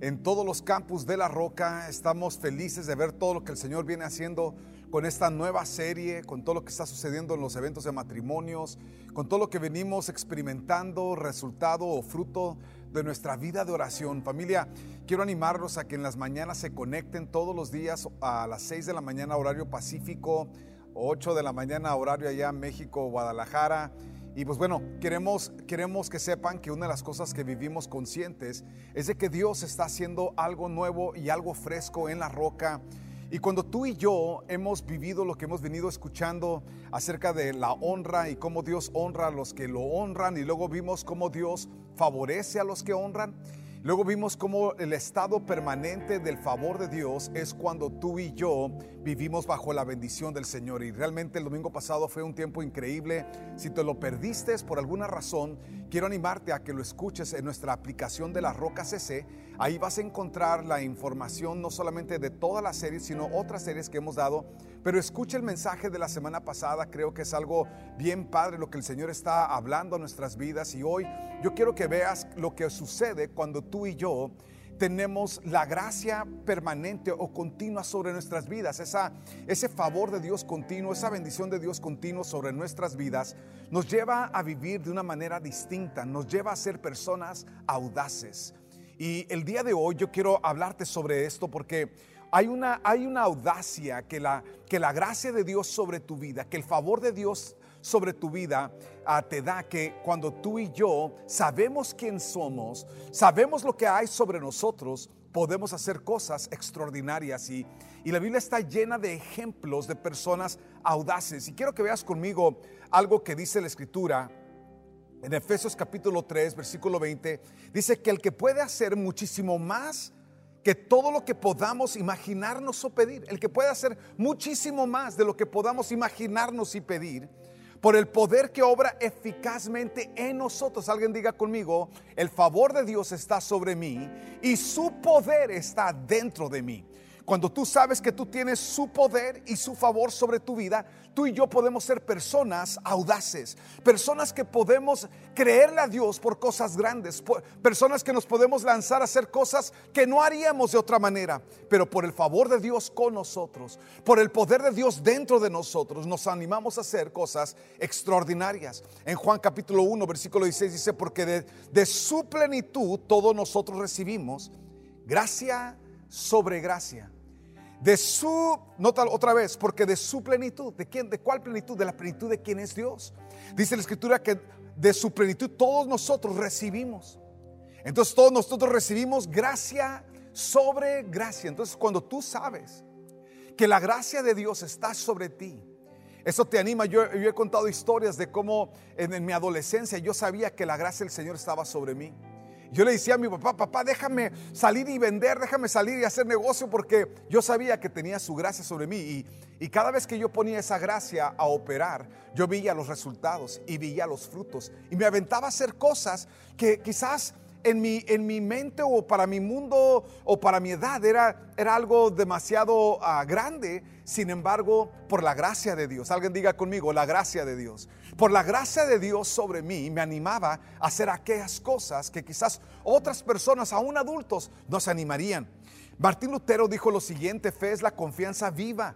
en todos los campus de La Roca. Estamos felices de ver todo lo que el Señor viene haciendo con esta nueva serie, con todo lo que está sucediendo en los eventos de matrimonios, con todo lo que venimos experimentando, resultado o fruto de nuestra vida de oración. Familia, quiero animarlos a que en las mañanas se conecten todos los días a las 6 de la mañana horario pacífico, 8 de la mañana horario allá en México, Guadalajara y pues bueno, queremos, queremos que sepan que una de las cosas que vivimos conscientes es de que Dios está haciendo algo nuevo y algo fresco en la roca. Y cuando tú y yo hemos vivido lo que hemos venido escuchando acerca de la honra y cómo Dios honra a los que lo honran y luego vimos cómo Dios favorece a los que honran, Luego vimos cómo el estado permanente del favor de Dios es cuando tú y yo vivimos bajo la bendición del Señor. Y realmente el domingo pasado fue un tiempo increíble. Si te lo perdiste por alguna razón, quiero animarte a que lo escuches en nuestra aplicación de la Roca CC. Ahí vas a encontrar la información no solamente de todas las series, sino otras series que hemos dado. Pero escucha el mensaje de la semana pasada. Creo que es algo bien padre lo que el Señor está hablando a nuestras vidas. Y hoy yo quiero que veas lo que sucede cuando tú y yo tenemos la gracia permanente o continua sobre nuestras vidas, esa, ese favor de Dios continuo, esa bendición de Dios continuo sobre nuestras vidas, nos lleva a vivir de una manera distinta, nos lleva a ser personas audaces. Y el día de hoy yo quiero hablarte sobre esto porque hay una, hay una audacia que la, que la gracia de Dios sobre tu vida, que el favor de Dios sobre tu vida te da que cuando tú y yo sabemos quién somos, sabemos lo que hay sobre nosotros, podemos hacer cosas extraordinarias y, y la Biblia está llena de ejemplos de personas audaces. Y quiero que veas conmigo algo que dice la Escritura. En Efesios capítulo 3, versículo 20, dice que el que puede hacer muchísimo más que todo lo que podamos imaginarnos o pedir, el que puede hacer muchísimo más de lo que podamos imaginarnos y pedir, por el poder que obra eficazmente en nosotros. Alguien diga conmigo, el favor de Dios está sobre mí y su poder está dentro de mí. Cuando tú sabes que tú tienes su poder y su favor sobre tu vida, tú y yo podemos ser personas audaces, personas que podemos creerle a Dios por cosas grandes, personas que nos podemos lanzar a hacer cosas que no haríamos de otra manera, pero por el favor de Dios con nosotros, por el poder de Dios dentro de nosotros, nos animamos a hacer cosas extraordinarias. En Juan capítulo 1, versículo 16 dice, porque de, de su plenitud todos nosotros recibimos gracia sobre gracia de su, nota otra vez, porque de su plenitud, ¿de quién? ¿De cuál plenitud? De la plenitud de quién es Dios. Dice la escritura que de su plenitud todos nosotros recibimos. Entonces todos nosotros recibimos gracia sobre gracia. Entonces cuando tú sabes que la gracia de Dios está sobre ti, eso te anima. Yo, he contado historias de cómo en mi adolescencia yo sabía que la gracia del Señor estaba sobre mí. Yo le decía a mi papá, papá, déjame salir y vender, déjame salir y hacer negocio porque yo sabía que tenía su gracia sobre mí. Y, y cada vez que yo ponía esa gracia a operar, yo veía los resultados y veía los frutos. Y me aventaba a hacer cosas que quizás en mi, en mi mente o para mi mundo o para mi edad era, era algo demasiado ah, grande. Sin embargo, por la gracia de Dios, alguien diga conmigo, la gracia de Dios. Por la gracia de Dios sobre mí me animaba a hacer aquellas cosas que quizás otras personas, aún adultos, no se animarían. Martín Lutero dijo lo siguiente, fe es la confianza viva.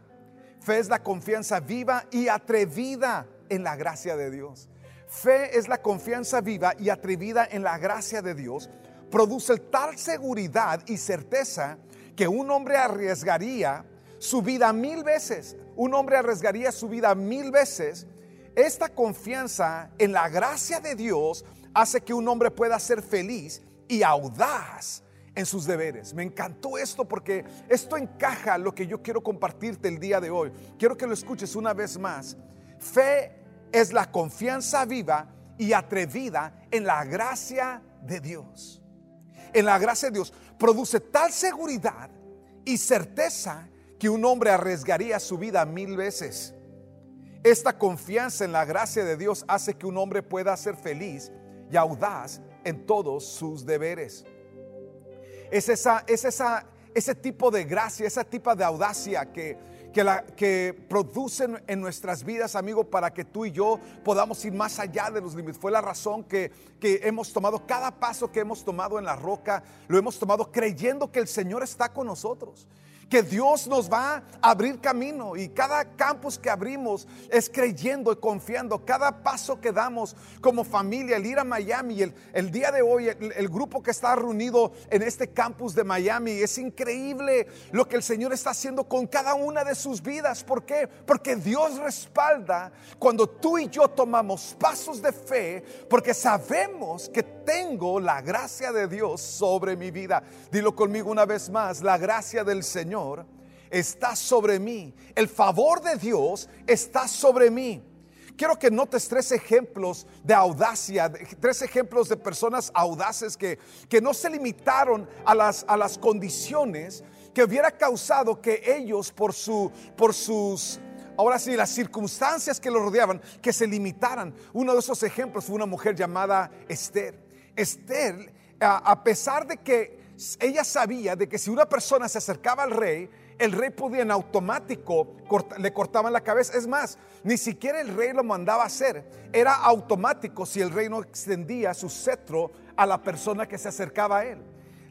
Fe es la confianza viva y atrevida en la gracia de Dios. Fe es la confianza viva y atrevida en la gracia de Dios. Produce tal seguridad y certeza que un hombre arriesgaría su vida mil veces. Un hombre arriesgaría su vida mil veces. Esta confianza en la gracia de Dios hace que un hombre pueda ser feliz y audaz en sus deberes. Me encantó esto porque esto encaja lo que yo quiero compartirte el día de hoy. Quiero que lo escuches una vez más. Fe es la confianza viva y atrevida en la gracia de Dios. En la gracia de Dios produce tal seguridad y certeza que un hombre arriesgaría su vida mil veces. Esta confianza en la gracia de Dios hace que un hombre pueda ser feliz y audaz en todos sus deberes. Es, esa, es esa, ese tipo de gracia, ese tipo de audacia que, que, la, que producen en nuestras vidas, amigo, para que tú y yo podamos ir más allá de los límites. Fue la razón que, que hemos tomado, cada paso que hemos tomado en la roca, lo hemos tomado creyendo que el Señor está con nosotros que Dios nos va a abrir camino y cada campus que abrimos es creyendo y confiando. Cada paso que damos como familia, el ir a Miami, el, el día de hoy, el, grupo que está reunido en este campus de Miami, es increíble lo que el Señor está haciendo con cada una de sus vidas. ¿Por qué? Porque Dios respalda cuando tú y yo tomamos pasos de fe, porque sabemos que tengo la gracia de Dios sobre mi vida. Dilo conmigo una vez más, la gracia del Señor está sobre mí. El favor de Dios está sobre mí. Quiero que notes tres ejemplos de audacia, tres ejemplos de personas audaces que, que no se limitaron a las, a las condiciones que hubiera causado que ellos por, su, por sus ahora sí, las circunstancias que lo rodeaban, que se limitaran. Uno de esos ejemplos fue una mujer llamada Esther. Esther, a pesar de que ella sabía de que si una persona se acercaba al rey, el rey podía en automático, le cortaban la cabeza. Es más, ni siquiera el rey lo mandaba hacer. Era automático si el rey no extendía su cetro a la persona que se acercaba a él.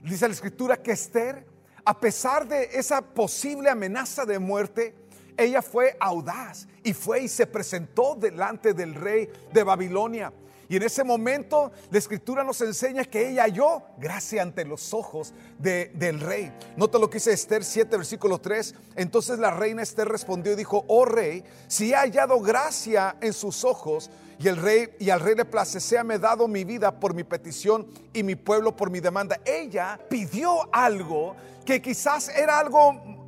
Dice la escritura que Esther, a pesar de esa posible amenaza de muerte, ella fue audaz y fue y se presentó delante del rey de Babilonia. Y en ese momento la escritura nos enseña que ella halló gracia ante los ojos del rey. Nota lo que dice Esther 7, versículo 3. Entonces la reina Esther respondió y dijo, oh rey, si he hallado gracia en sus ojos y el rey y al rey le place, me dado mi vida por mi petición y mi pueblo por mi demanda. Ella pidió algo que quizás era algo...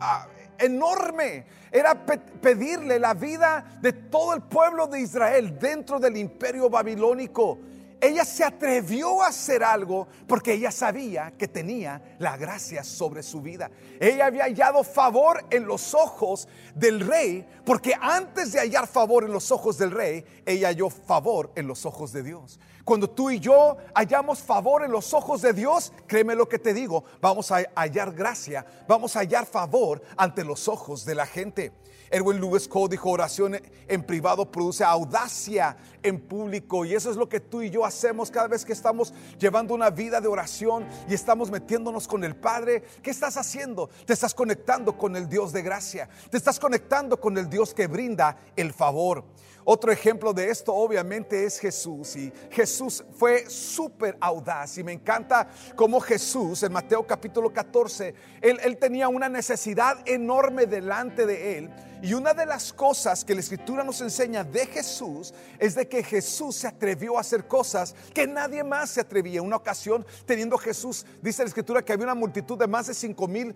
Enorme. Era pedirle la vida de todo el pueblo de Israel dentro del imperio babilónico. Ella se atrevió a hacer algo porque ella sabía que tenía la gracia sobre su vida. Ella había hallado favor en los ojos del rey porque antes de hallar favor en los ojos del rey, ella halló favor en los ojos de Dios. Cuando tú y yo hallamos favor en los ojos de Dios, créeme lo que te digo, vamos a hallar gracia, vamos a hallar favor ante los ojos de la gente. Erwin Lewis Cole dijo, oración en privado produce audacia en público. Y eso es lo que tú y yo hacemos cada vez que estamos llevando una vida de oración y estamos metiéndonos con el Padre. ¿Qué estás haciendo? Te estás conectando con el Dios de gracia. Te estás conectando con el Dios que brinda el favor. Otro ejemplo de esto obviamente es Jesús y Jesús fue súper audaz y me encanta cómo Jesús en Mateo capítulo 14, él, él, tenía una necesidad enorme delante de él y una de las cosas que la escritura nos enseña de Jesús es de que Jesús se atrevió a hacer cosas que nadie más se atrevía. Una ocasión teniendo Jesús, dice la escritura que había una multitud de más de cinco mil,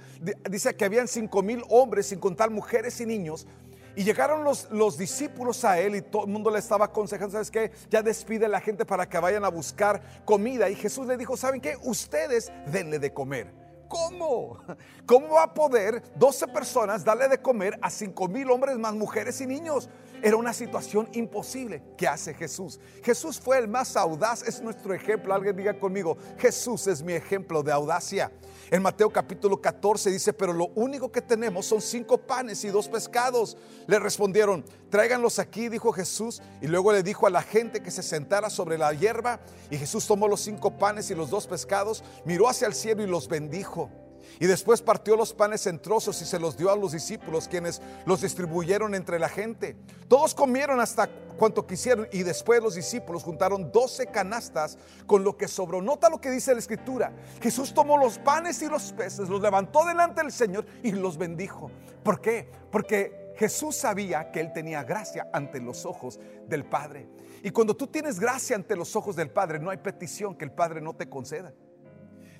dice que habían cinco mil hombres sin contar mujeres y niños y llegaron los, los, discípulos a él y todo el mundo le estaba aconsejando, ¿sabes qué? Ya despide a la gente para que vayan a buscar comida. Y Jesús le dijo, ¿saben qué? Ustedes denle de comer. ¿Cómo? ¿Cómo va a poder 12 personas darle de comer a 5 mil hombres más mujeres y niños? Era una situación imposible. ¿Qué hace Jesús? Jesús fue el más audaz, es nuestro ejemplo. Alguien diga conmigo, Jesús es mi ejemplo de audacia. En Mateo capítulo 14 dice, pero lo único que tenemos son cinco panes y dos pescados. Le respondieron, tráiganlos aquí, dijo Jesús. Y luego le dijo a la gente que se sentara sobre la hierba. Y Jesús tomó los cinco panes y los dos pescados, miró hacia el cielo y los bendijo. Y después partió los panes en trozos y se los dio a los discípulos, quienes los distribuyeron entre la gente. Todos comieron hasta cuanto quisieron y después los discípulos juntaron 12 canastas con lo que sobró. Nota lo que dice la escritura. Jesús tomó los panes y los peces, los levantó delante del Señor y los bendijo. ¿Por qué? Porque Jesús sabía que él tenía gracia ante los ojos del Padre. Y cuando tú tienes gracia ante los ojos del Padre, no hay petición que el Padre no te conceda.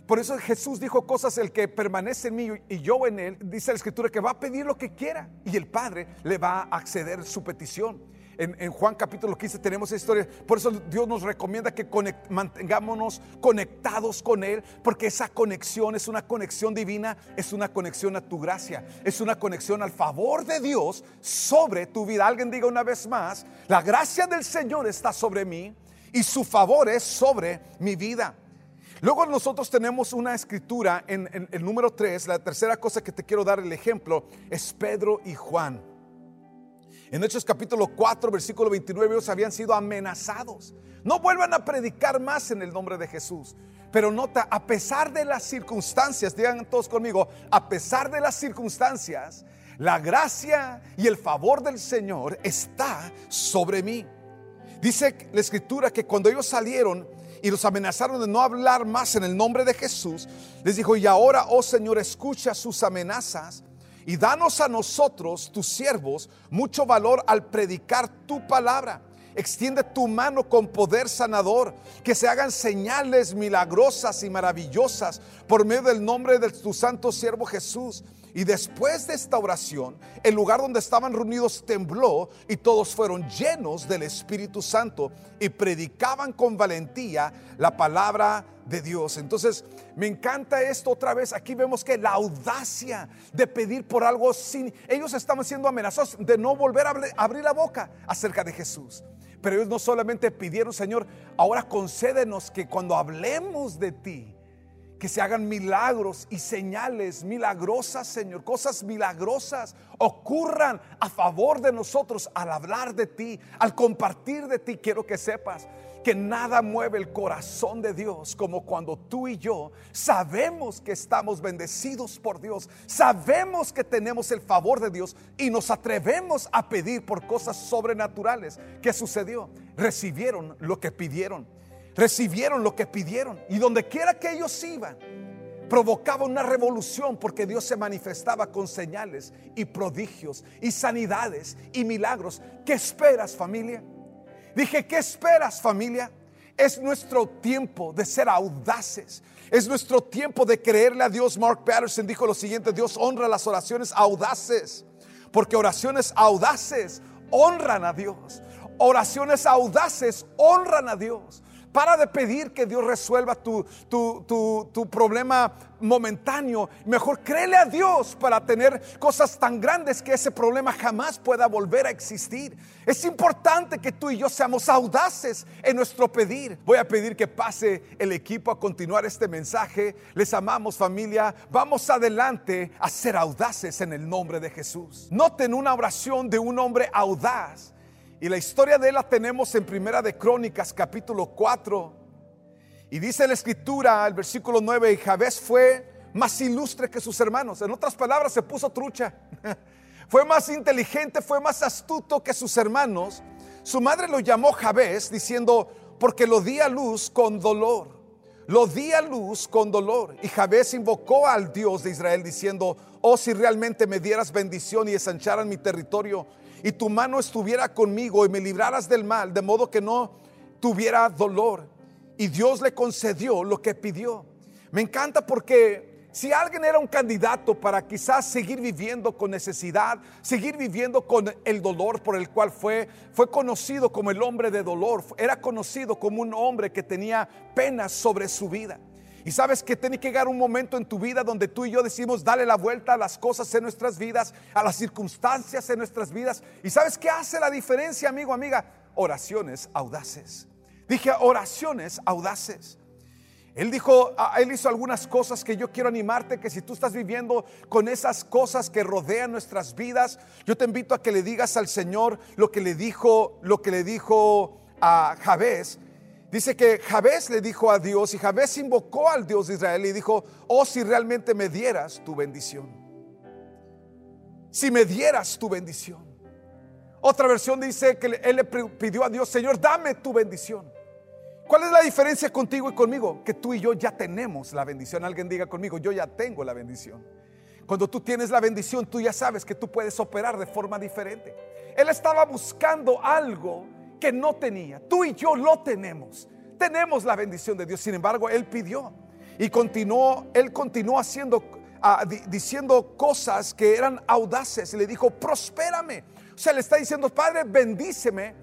Por eso Jesús dijo cosas, el que permanece en mí y yo en él, dice la escritura que va a pedir lo que quiera y el Padre le va a acceder su petición. en, Juan capítulo 15 tenemos esa historia. Por eso Dios nos recomienda que mantengámonos conectados con Él, porque esa conexión es una conexión divina, es una conexión a tu gracia, es una conexión al favor de Dios sobre tu vida. Alguien diga una vez más, la gracia del Señor está sobre mí y su favor es sobre mi vida. Luego nosotros tenemos una escritura en el número 3, la tercera cosa que te quiero dar el ejemplo es Pedro y Juan. En Hechos capítulo 4, versículo 29, ellos habían sido amenazados. No vuelvan a predicar más en el nombre de Jesús. Pero nota, a pesar de las circunstancias, digan todos conmigo, a pesar de las circunstancias, la gracia y el favor del Señor está sobre mí. Dice la escritura que cuando ellos salieron y los amenazaron de no hablar más en el nombre de Jesús, les dijo, y ahora, oh Señor, escucha sus amenazas y danos a nosotros, tus siervos, mucho valor al predicar tu palabra. Extiende tu mano con poder sanador, que se hagan señales milagrosas y maravillosas por medio del nombre de tu santo siervo Jesús. Y después de esta oración, el lugar donde estaban reunidos tembló y todos fueron llenos del Espíritu Santo y predicaban con valentía la palabra de Dios. Entonces, me encanta esto otra vez. Aquí vemos que la audacia de pedir por algo sin... Ellos estaban siendo amenazados de no volver a abrir la boca acerca de Jesús. Pero ellos no solamente pidieron, Señor, ahora concédenos que cuando hablemos de ti, que se hagan milagros y señales milagrosas, Señor, cosas milagrosas ocurran a favor de nosotros al hablar de ti, al compartir de ti. Quiero que sepas que nada mueve el corazón de Dios como cuando tú y yo sabemos que estamos bendecidos por Dios, sabemos que tenemos el favor de Dios y nos atrevemos a pedir por cosas sobrenaturales. ¿Qué sucedió? Recibieron lo que pidieron recibieron lo que pidieron. Y donde quiera que ellos iban, provocaba una revolución porque Dios se manifestaba con señales y prodigios y sanidades y milagros. ¿Qué esperas familia? Dije, ¿qué esperas familia? Es nuestro tiempo de ser audaces. Es nuestro tiempo de creerle a Dios. Mark Patterson dijo lo siguiente, Dios honra las oraciones audaces, porque oraciones audaces honran a Dios. Oraciones audaces honran a Dios. Para de pedir que Dios resuelva tu, tu, problema momentáneo. Mejor créele a Dios para tener cosas tan grandes que ese problema jamás pueda volver a existir. Es importante que tú y yo seamos audaces en nuestro pedir. Voy a pedir que pase el equipo a continuar este mensaje. Les amamos familia. Vamos adelante a ser audaces en el nombre de Jesús. Noten una oración de un hombre audaz y la historia de él la tenemos en Primera de Crónicas, capítulo 4. Y dice la escritura, el versículo 9, y Jabez fue más ilustre que sus hermanos. En otras palabras, se puso trucha. fue más inteligente, fue más astuto que sus hermanos. Su madre lo llamó Jabez diciendo, porque lo di a luz con dolor. Lo di a luz con dolor. Y Jabez invocó al Dios de Israel diciendo, oh si realmente me dieras bendición y ensancharan mi territorio y tu mano estuviera conmigo y me libraras del mal, de modo que no tuviera dolor. Y Dios le concedió lo que pidió. Me encanta porque si alguien era un candidato para quizás seguir viviendo con necesidad, seguir viviendo con el dolor por el cual fue, fue conocido como el hombre de dolor, era conocido como un hombre que tenía penas sobre su vida. Y sabes que tiene que llegar un momento en tu vida donde tú y yo decimos, dale la vuelta a las cosas en nuestras vidas, a las circunstancias en nuestras vidas. Y sabes qué hace la diferencia, amigo, amiga? Oraciones audaces. Dije oraciones audaces. Él dijo, él hizo algunas cosas que yo quiero animarte, que si tú estás viviendo con esas cosas que rodean nuestras vidas, yo te invito a que le digas al Señor lo que le dijo, lo que le dijo a Javés Dice que Jabez le dijo a Dios y Jabez invocó al Dios de Israel y dijo, oh si realmente me dieras tu bendición. Si me dieras tu bendición. Otra versión dice que él le pidió a Dios, Señor, dame tu bendición. ¿Cuál es la diferencia contigo y conmigo? Que tú y yo ya tenemos la bendición. Alguien diga conmigo, yo ya tengo la bendición. Cuando tú tienes la bendición, tú ya sabes que tú puedes operar de forma diferente. Él estaba buscando algo que no tenía. Tú y yo lo tenemos. Tenemos la bendición de Dios. Sin embargo, Él pidió y continuó, Él continuó haciendo, ah, diciendo cosas que eran audaces. Y le dijo, prospérame. O sea, le está diciendo, Padre, bendíceme.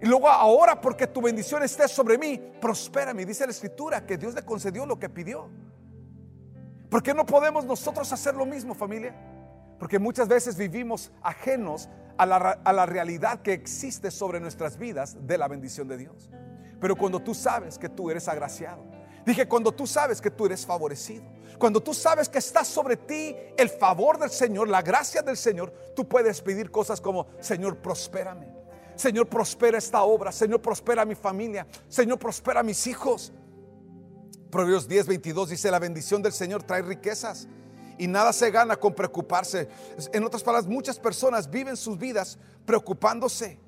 Y luego ahora, porque tu bendición esté sobre mí, prospérame. Dice la escritura que Dios le concedió lo que pidió. ¿Por qué no podemos nosotros hacer lo mismo, familia? Porque muchas veces vivimos ajenos a la, a realidad que existe sobre nuestras vidas de la bendición de Dios. Pero cuando tú sabes que tú eres agraciado, dije, cuando tú sabes que tú eres favorecido, cuando tú sabes que está sobre ti el favor del Señor, la gracia del Señor, tú puedes pedir cosas como, Señor, prospérame. Señor, prospera esta obra. Señor, prospera mi familia. Señor, prospera mis hijos. Proverbios 10, 22 dice, la bendición del Señor trae riquezas y nada se gana con preocuparse. En otras palabras, muchas personas viven sus vidas preocupándose.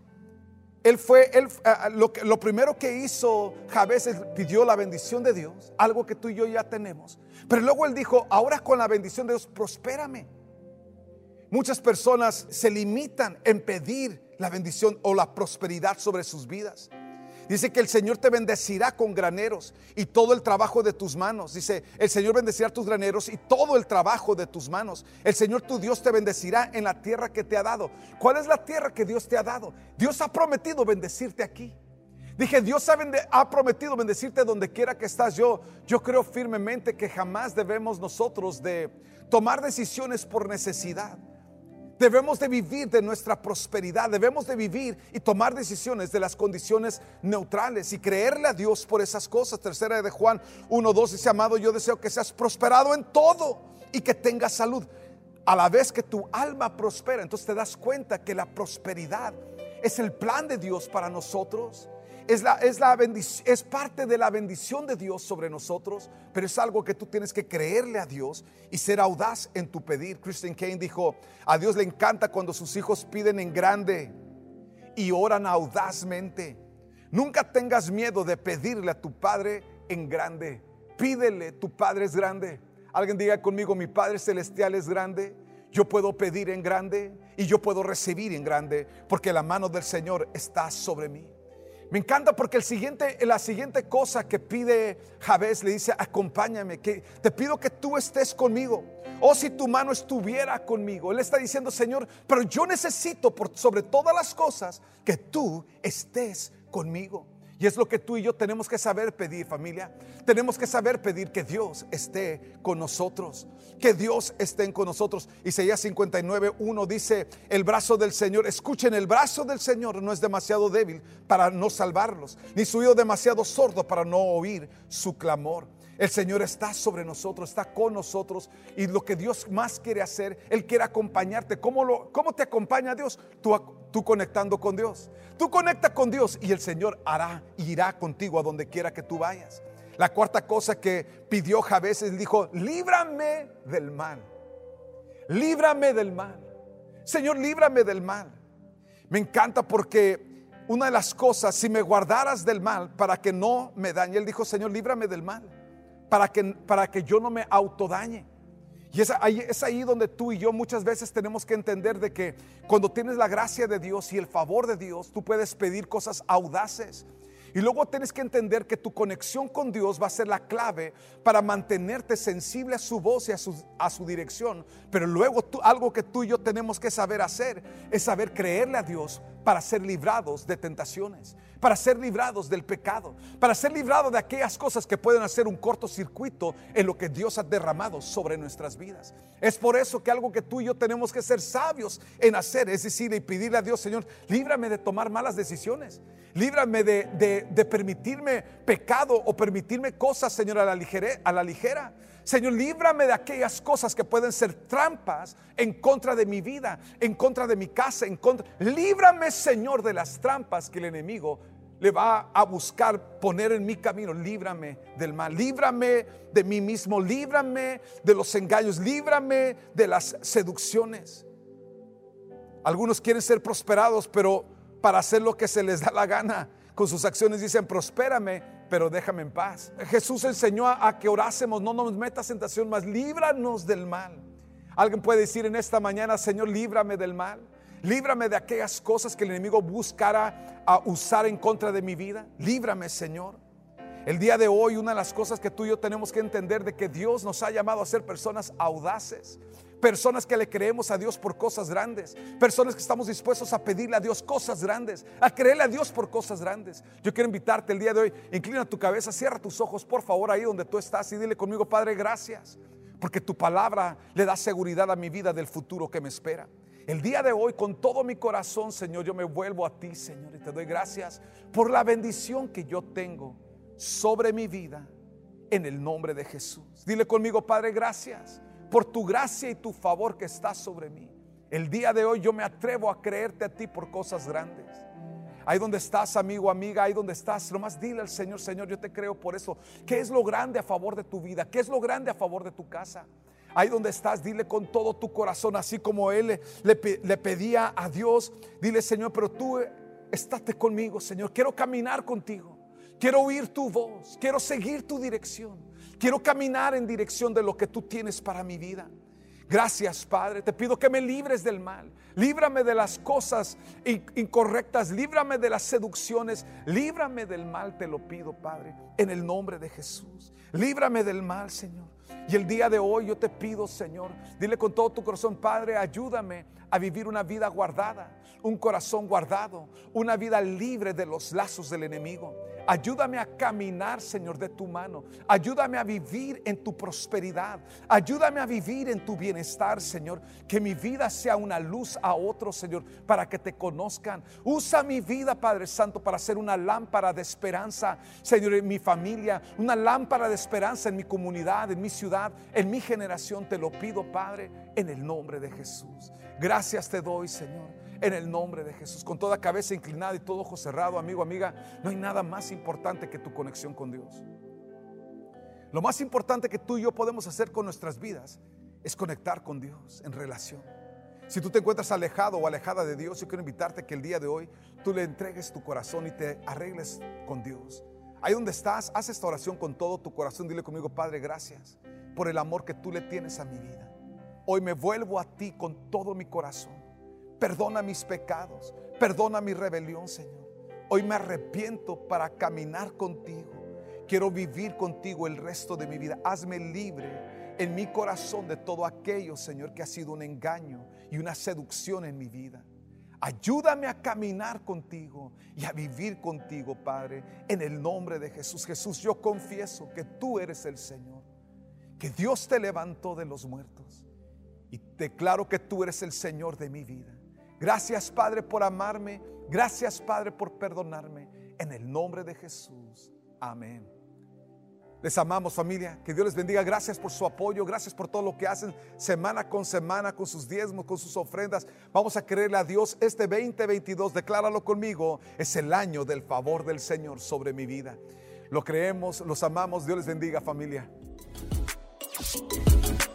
Él fue, él, lo, lo primero que hizo Jabez pidió la bendición de Dios, algo que tú y yo ya tenemos. Pero luego él dijo, ahora con la bendición de Dios, prospérame. Muchas personas se limitan en pedir la bendición o la prosperidad sobre sus vidas. Dice que el Señor te bendecirá con graneros y todo el trabajo de tus manos. Dice, el Señor bendecirá tus graneros y todo el trabajo de tus manos. El Señor tu Dios te bendecirá en la tierra que te ha dado. ¿Cuál es la tierra que Dios te ha dado? Dios ha prometido bendecirte aquí. Dije, Dios ha, prometido bendecirte donde quiera que estás. Yo, yo creo firmemente que jamás debemos nosotros de tomar decisiones por necesidad. Debemos de vivir de nuestra prosperidad, debemos de vivir y tomar decisiones de las condiciones neutrales y creerle a Dios por esas cosas. Tercera de Juan 1.2 dice, amado, yo deseo que seas prosperado en todo y que tengas salud. A la vez que tu alma prospera, entonces te das cuenta que la prosperidad es el plan de Dios para nosotros es, la, es, la es parte de la bendición de Dios sobre nosotros, pero es algo que tú tienes que creerle a Dios y ser audaz en tu pedir. Christian Kane dijo, a Dios le encanta cuando sus hijos piden en grande y oran audazmente. Nunca tengas miedo de pedirle a tu Padre en grande. Pídele, tu Padre es grande. Alguien diga conmigo, mi Padre Celestial es grande. Yo puedo pedir en grande y yo puedo recibir en grande porque la mano del Señor está sobre mí. Me encanta porque la siguiente cosa que pide Jabez le dice, acompáñame, que te pido que tú estés conmigo. O si tu mano estuviera conmigo. Él está diciendo, Señor, pero yo necesito por sobre todas las cosas que tú estés conmigo. Y es lo que tú y yo tenemos que saber pedir, familia. Tenemos que saber pedir que Dios esté con nosotros. Que Dios esté con nosotros. Isaías 59, 1 dice, el brazo del Señor, escuchen, el brazo del Señor no es demasiado débil para no salvarlos, ni su oído demasiado sordo para no oír su clamor. El Señor está sobre nosotros, está con nosotros. Y lo que Dios más quiere hacer, Él quiere acompañarte. ¿Cómo, lo, cómo te acompaña Dios? Tú, tú conectando con Dios. Tú conecta con Dios y el Señor hará, irá contigo a donde quiera que tú vayas. La cuarta cosa que pidió Jabez, él dijo, líbrame del mal. Líbrame del mal. Señor, líbrame del mal. Me encanta porque una de las cosas, si me guardaras del mal para que no me dañe, él dijo, Señor, líbrame del mal para que, para que yo no me autodañe. Y es ahí, es ahí donde tú y yo muchas veces tenemos que entender de que cuando tienes la gracia de Dios y el favor de Dios, tú puedes pedir cosas audaces. Y luego tienes que entender que tu conexión con Dios va a ser la clave para mantenerte sensible a su voz y a su, a su dirección. Pero luego tú, algo que tú y yo tenemos que saber hacer es saber creerle a Dios para ser librados de tentaciones para ser librados del pecado, para ser librados de aquellas cosas que pueden hacer un cortocircuito en lo que Dios ha derramado sobre nuestras vidas. Es por eso que algo que tú y yo tenemos que ser sabios en hacer, es decir, y pedirle a Dios, Señor, líbrame de tomar malas decisiones, líbrame de, de, permitirme pecado o permitirme cosas, Señor, a la, ligera, a la ligera. Señor, líbrame de aquellas cosas que pueden ser trampas en contra de mi vida, en contra de mi casa, en contra. Líbrame, Señor, de las trampas que el enemigo le va a buscar poner en mi camino. Líbrame del mal, líbrame de mí mismo, líbrame de los engaños, líbrame de las seducciones. Algunos quieren ser prosperados, pero para hacer lo que se les da la gana, con sus acciones dicen, prospérame, pero déjame en paz. Jesús enseñó a, que orásemos, no nos metas en tentación, más líbranos del mal. Alguien puede decir en esta mañana, Señor, líbrame del mal. Líbrame de aquellas cosas que el enemigo buscara a usar en contra de mi vida. Líbrame, Señor. El día de hoy, una de las cosas que tú y yo tenemos que entender de que Dios nos ha llamado a ser personas audaces, Personas que le creemos a Dios por cosas grandes. Personas que estamos dispuestos a pedirle a Dios cosas grandes. A creerle a Dios por cosas grandes. Yo quiero invitarte el día de hoy. Inclina tu cabeza, cierra tus ojos, por favor, ahí donde tú estás y dile conmigo, Padre, gracias. Porque tu palabra le da seguridad a mi vida del futuro que me espera. El día de hoy, con todo mi corazón, Señor, yo me vuelvo a ti, Señor, y te doy gracias por la bendición que yo tengo sobre mi vida en el nombre de Jesús. Dile conmigo, Padre, gracias por tu gracia y tu favor que está sobre mí. El día de hoy yo me atrevo a creerte a ti por cosas grandes. Ahí donde estás, amigo, amiga, ahí donde estás, nomás dile al Señor, Señor, yo te creo por eso. ¿Qué es lo grande a favor de tu vida? ¿Qué es lo grande a favor de tu casa? Ahí donde estás, dile con todo tu corazón, así como Él le, pedía a Dios, dile, Señor, pero tú estate conmigo, Señor. Quiero caminar contigo. Quiero oír tu voz, quiero seguir tu dirección, quiero caminar en dirección de lo que tú tienes para mi vida. Gracias, Padre. Te pido que me libres del mal. Líbrame de las cosas incorrectas. Líbrame de las seducciones. Líbrame del mal, te lo pido, Padre. En el nombre de Jesús. Líbrame del mal, Señor. Y el día de hoy yo te pido, Señor, dile con todo tu corazón, Padre, ayúdame a vivir una vida guardada, un corazón guardado, una vida libre de los lazos del enemigo. Ayúdame a caminar, Señor, de tu mano. Ayúdame a vivir en tu prosperidad. Ayúdame a vivir en tu bienestar, Señor. Que mi vida sea una luz a otros, Señor, para que te conozcan. Usa mi vida, Padre Santo, para ser una lámpara de esperanza, Señor, en mi familia. Una lámpara de esperanza en mi comunidad, en mi ciudad, en mi generación. Te lo pido, Padre, en el nombre de Jesús. Gracias te doy, Señor en el nombre de Jesús. Con toda cabeza inclinada y todo ojo cerrado, amigo, amiga, no hay nada más importante que tu conexión con Dios. Lo más importante que tú y yo podemos hacer con nuestras vidas es conectar con Dios en relación. Si tú te encuentras alejado o alejada de Dios, yo quiero invitarte que el día de hoy tú le entregues tu corazón y te arregles con Dios. Ahí donde estás, haz esta oración con todo tu corazón. Dile conmigo, Padre, gracias por el amor que tú le tienes a mi vida. Hoy me vuelvo a ti con todo mi corazón. Perdona mis pecados. Perdona mi rebelión, Señor. Hoy me arrepiento para caminar contigo. Quiero vivir contigo el resto de mi vida. Hazme libre en mi corazón de todo aquello, Señor, que ha sido un engaño y una seducción en mi vida. Ayúdame a caminar contigo y a vivir contigo, Padre, en el nombre de Jesús. Jesús, yo confieso que tú eres el Señor, que Dios te levantó de los muertos y declaro que tú eres el Señor de mi vida. Gracias Padre por amarme. Gracias Padre por perdonarme. En el nombre de Jesús. Amén. Les amamos familia, que Dios les bendiga. Gracias por su apoyo, gracias por todo lo que hacen semana con semana, con sus diezmos, con sus ofrendas. Vamos a creerle a Dios este 2022, decláralo conmigo, es el año del favor del Señor sobre mi vida. Lo creemos, los amamos, Dios les bendiga familia.